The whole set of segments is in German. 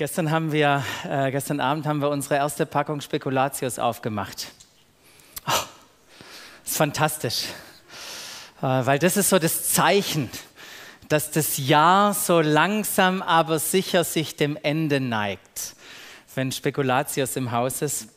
Gestern, haben wir, äh, gestern Abend haben wir unsere erste Packung Spekulatius aufgemacht. Oh, ist fantastisch, äh, weil das ist so das Zeichen, dass das Jahr so langsam aber sicher sich dem Ende neigt, wenn Spekulatius im Haus ist.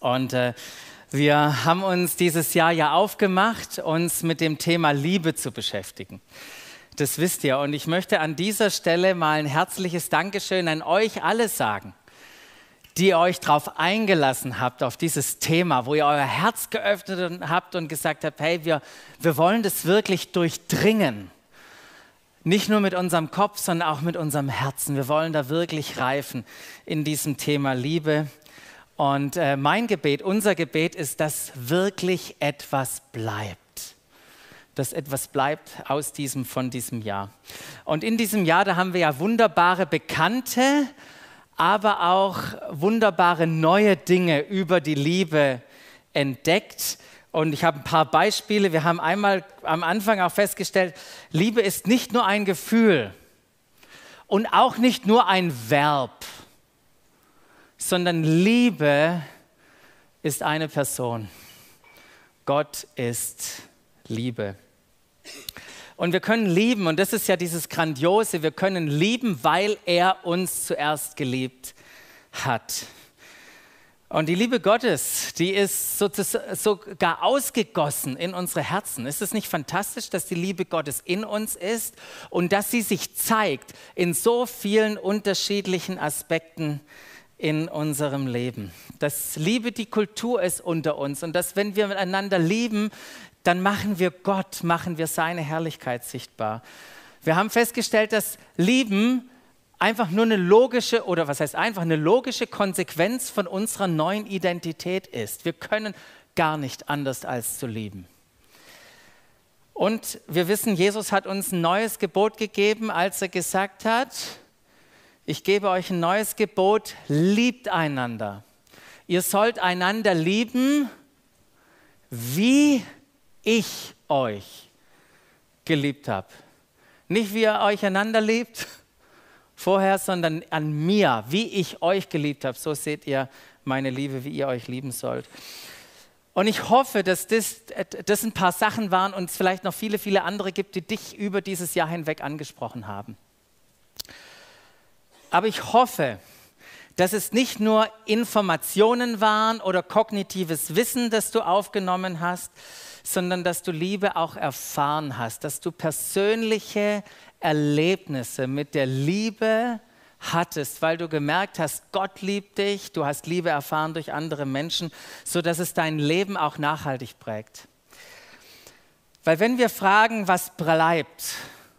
Und äh, wir haben uns dieses Jahr ja aufgemacht, uns mit dem Thema Liebe zu beschäftigen. Das wisst ihr. Und ich möchte an dieser Stelle mal ein herzliches Dankeschön an euch alle sagen, die euch darauf eingelassen habt, auf dieses Thema, wo ihr euer Herz geöffnet habt und gesagt habt, hey, wir, wir wollen das wirklich durchdringen. Nicht nur mit unserem Kopf, sondern auch mit unserem Herzen. Wir wollen da wirklich reifen in diesem Thema Liebe. Und äh, mein Gebet, unser Gebet ist, dass wirklich etwas bleibt dass etwas bleibt aus diesem, von diesem Jahr. Und in diesem Jahr, da haben wir ja wunderbare Bekannte, aber auch wunderbare neue Dinge über die Liebe entdeckt. Und ich habe ein paar Beispiele. Wir haben einmal am Anfang auch festgestellt, Liebe ist nicht nur ein Gefühl und auch nicht nur ein Verb, sondern Liebe ist eine Person. Gott ist Liebe. Und wir können lieben, und das ist ja dieses Grandiose, wir können lieben, weil er uns zuerst geliebt hat. Und die Liebe Gottes, die ist sogar ausgegossen in unsere Herzen. Ist es nicht fantastisch, dass die Liebe Gottes in uns ist und dass sie sich zeigt in so vielen unterschiedlichen Aspekten in unserem Leben? Dass Liebe die Kultur ist unter uns und dass wenn wir miteinander lieben, dann machen wir Gott, machen wir seine Herrlichkeit sichtbar. Wir haben festgestellt, dass Lieben einfach nur eine logische oder was heißt einfach eine logische Konsequenz von unserer neuen Identität ist. Wir können gar nicht anders als zu lieben. Und wir wissen, Jesus hat uns ein neues Gebot gegeben, als er gesagt hat, ich gebe euch ein neues Gebot, liebt einander. Ihr sollt einander lieben, wie ich euch geliebt habe. Nicht wie ihr euch einander liebt vorher, sondern an mir, wie ich euch geliebt habe. So seht ihr meine Liebe, wie ihr euch lieben sollt. Und ich hoffe, dass das, das ein paar Sachen waren und es vielleicht noch viele, viele andere gibt, die dich über dieses Jahr hinweg angesprochen haben. Aber ich hoffe, dass es nicht nur Informationen waren oder kognitives Wissen, das du aufgenommen hast, sondern dass du Liebe auch erfahren hast, dass du persönliche Erlebnisse mit der Liebe hattest, weil du gemerkt hast, Gott liebt dich, du hast Liebe erfahren durch andere Menschen, sodass es dein Leben auch nachhaltig prägt. Weil wenn wir fragen, was bleibt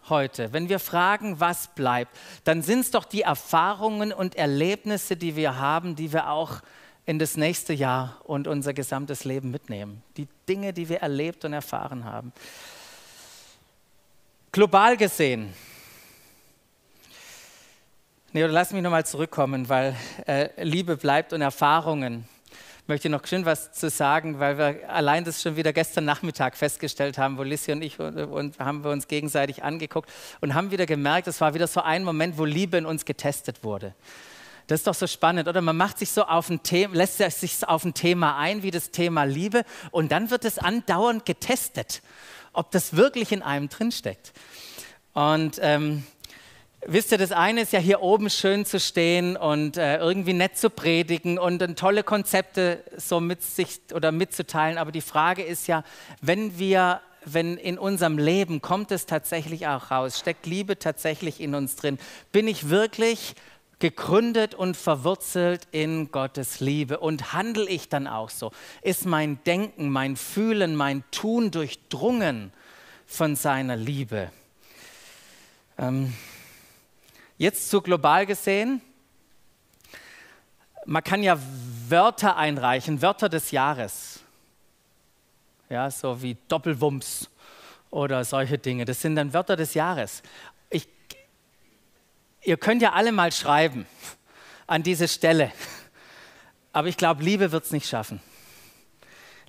heute, wenn wir fragen, was bleibt, dann sind es doch die Erfahrungen und Erlebnisse, die wir haben, die wir auch in das nächste Jahr und unser gesamtes Leben mitnehmen. Die Dinge, die wir erlebt und erfahren haben. Global gesehen, nee, oder lass mich nochmal zurückkommen, weil äh, Liebe bleibt und Erfahrungen. Möchte noch schön was zu sagen, weil wir allein das schon wieder gestern Nachmittag festgestellt haben, wo Lissi und ich und, und haben wir uns gegenseitig angeguckt und haben wieder gemerkt, es war wieder so ein Moment, wo Liebe in uns getestet wurde. Das ist doch so spannend, oder? Man macht sich so auf ein Thema, lässt sich auf ein Thema ein, wie das Thema Liebe, und dann wird es andauernd getestet, ob das wirklich in einem drinsteckt. Und ähm, wisst ihr, das eine ist ja hier oben schön zu stehen und äh, irgendwie nett zu predigen und dann tolle Konzepte so mit sich oder mitzuteilen. Aber die Frage ist ja, wenn wir wenn in unserem Leben kommt es tatsächlich auch raus, steckt Liebe tatsächlich in uns drin? Bin ich wirklich gegründet und verwurzelt in Gottes Liebe. Und handle ich dann auch so? Ist mein Denken, mein Fühlen, mein Tun durchdrungen von seiner Liebe? Ähm, jetzt zu global gesehen. Man kann ja Wörter einreichen, Wörter des Jahres. Ja, so wie Doppelwumms oder solche Dinge. Das sind dann Wörter des Jahres ihr könnt ja alle mal schreiben an diese Stelle, aber ich glaube, Liebe wird es nicht schaffen.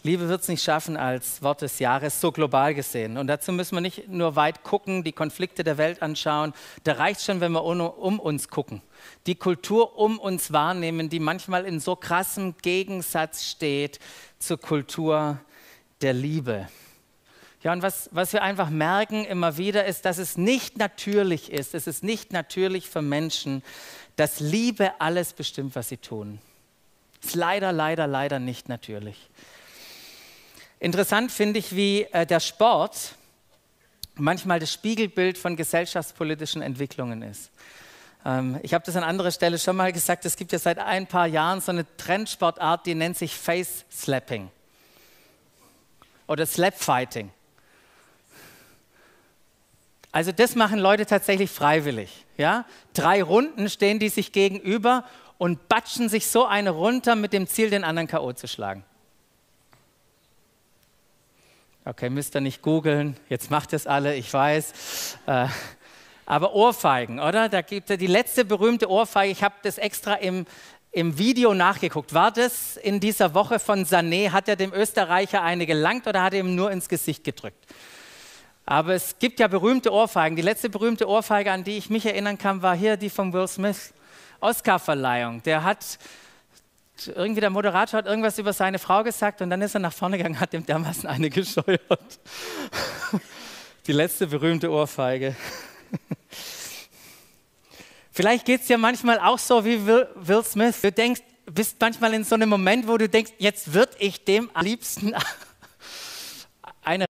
Liebe wird es nicht schaffen als Wort des Jahres, so global gesehen. Und dazu müssen wir nicht nur weit gucken, die Konflikte der Welt anschauen. Da reicht schon, wenn wir um uns gucken. Die Kultur um uns wahrnehmen, die manchmal in so krassem Gegensatz steht zur Kultur der Liebe. Ja, und was, was wir einfach merken immer wieder ist, dass es nicht natürlich ist, es ist nicht natürlich für Menschen, dass Liebe alles bestimmt, was sie tun. Ist leider, leider, leider nicht natürlich. Interessant finde ich, wie äh, der Sport manchmal das Spiegelbild von gesellschaftspolitischen Entwicklungen ist. Ähm, ich habe das an anderer Stelle schon mal gesagt, es gibt ja seit ein paar Jahren so eine Trendsportart, die nennt sich Face Slapping oder Slap Fighting. Also das machen Leute tatsächlich freiwillig. Ja? Drei Runden stehen die sich gegenüber und batschen sich so eine runter mit dem Ziel, den anderen K.O. zu schlagen. Okay, müsst ihr nicht googeln, jetzt macht es alle, ich weiß. Äh, aber Ohrfeigen, oder? Da gibt es die letzte berühmte Ohrfeige, ich habe das extra im, im Video nachgeguckt. War das in dieser Woche von Sané? Hat er dem Österreicher eine gelangt oder hat er ihm nur ins Gesicht gedrückt? Aber es gibt ja berühmte Ohrfeigen. Die letzte berühmte Ohrfeige, an die ich mich erinnern kann, war hier die von Will Smith. Oscarverleihung. Der hat irgendwie der Moderator hat irgendwas über seine Frau gesagt und dann ist er nach vorne gegangen, hat dem dermaßen eine gescheuert. Die letzte berühmte Ohrfeige. Vielleicht geht es dir manchmal auch so wie Will Smith. Du denkst, bist manchmal in so einem Moment, wo du denkst, jetzt würde ich dem am liebsten eine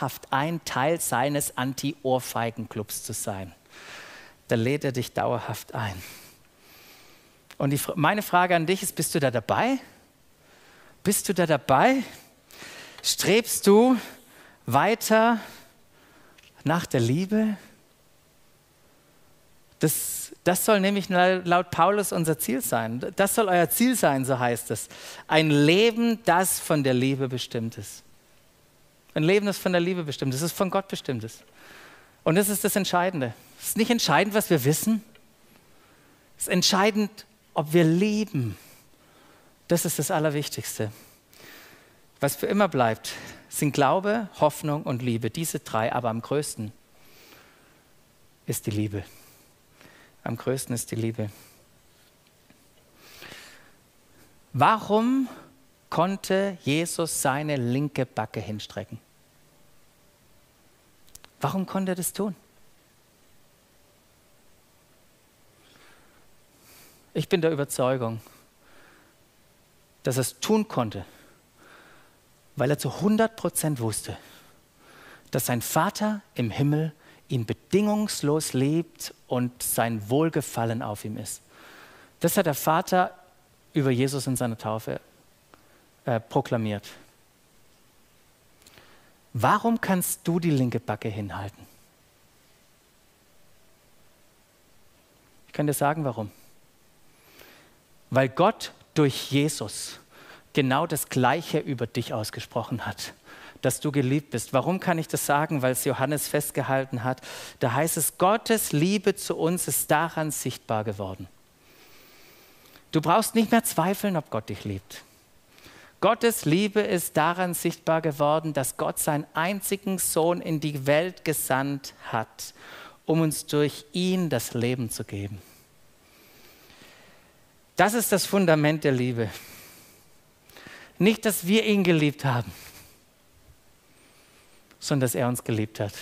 dauerhaft ein Teil seines Anti-Ohrfeigen-Clubs zu sein. Da lädt er dich dauerhaft ein. Und die, meine Frage an dich ist, bist du da dabei? Bist du da dabei? Strebst du weiter nach der Liebe? Das, das soll nämlich laut Paulus unser Ziel sein. Das soll euer Ziel sein, so heißt es. Ein Leben, das von der Liebe bestimmt ist. Ein Leben, das von der Liebe bestimmt ist, das ist von Gott bestimmt ist. Und das ist das Entscheidende. Es ist nicht entscheidend, was wir wissen. Es ist entscheidend, ob wir lieben. Das ist das Allerwichtigste. Was für immer bleibt, sind Glaube, Hoffnung und Liebe. Diese drei, aber am größten ist die Liebe. Am größten ist die Liebe. Warum konnte Jesus seine linke Backe hinstrecken. Warum konnte er das tun? Ich bin der Überzeugung, dass er es tun konnte, weil er zu 100 Prozent wusste, dass sein Vater im Himmel ihn bedingungslos liebt und sein Wohlgefallen auf ihm ist. Das hat der Vater über Jesus in seiner Taufe äh, proklamiert. Warum kannst du die linke Backe hinhalten? Ich kann dir sagen, warum. Weil Gott durch Jesus genau das Gleiche über dich ausgesprochen hat, dass du geliebt bist. Warum kann ich das sagen? Weil es Johannes festgehalten hat. Da heißt es, Gottes Liebe zu uns ist daran sichtbar geworden. Du brauchst nicht mehr zweifeln, ob Gott dich liebt. Gottes Liebe ist daran sichtbar geworden, dass Gott seinen einzigen Sohn in die Welt gesandt hat, um uns durch ihn das Leben zu geben. Das ist das Fundament der Liebe. Nicht, dass wir ihn geliebt haben, sondern dass er uns geliebt hat.